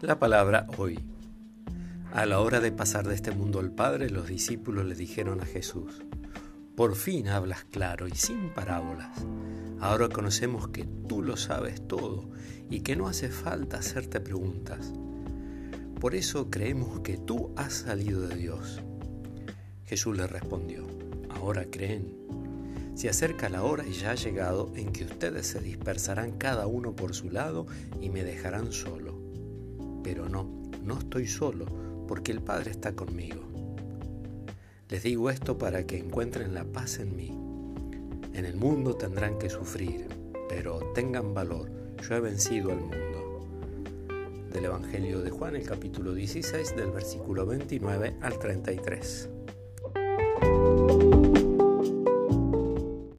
La palabra hoy. A la hora de pasar de este mundo al Padre, los discípulos le dijeron a Jesús, por fin hablas claro y sin parábolas. Ahora conocemos que tú lo sabes todo y que no hace falta hacerte preguntas. Por eso creemos que tú has salido de Dios. Jesús le respondió, ahora creen. Se acerca la hora y ya ha llegado en que ustedes se dispersarán cada uno por su lado y me dejarán solo. Pero no, no estoy solo, porque el Padre está conmigo. Les digo esto para que encuentren la paz en mí. En el mundo tendrán que sufrir, pero tengan valor, yo he vencido al mundo. Del Evangelio de Juan, el capítulo 16, del versículo 29 al 33.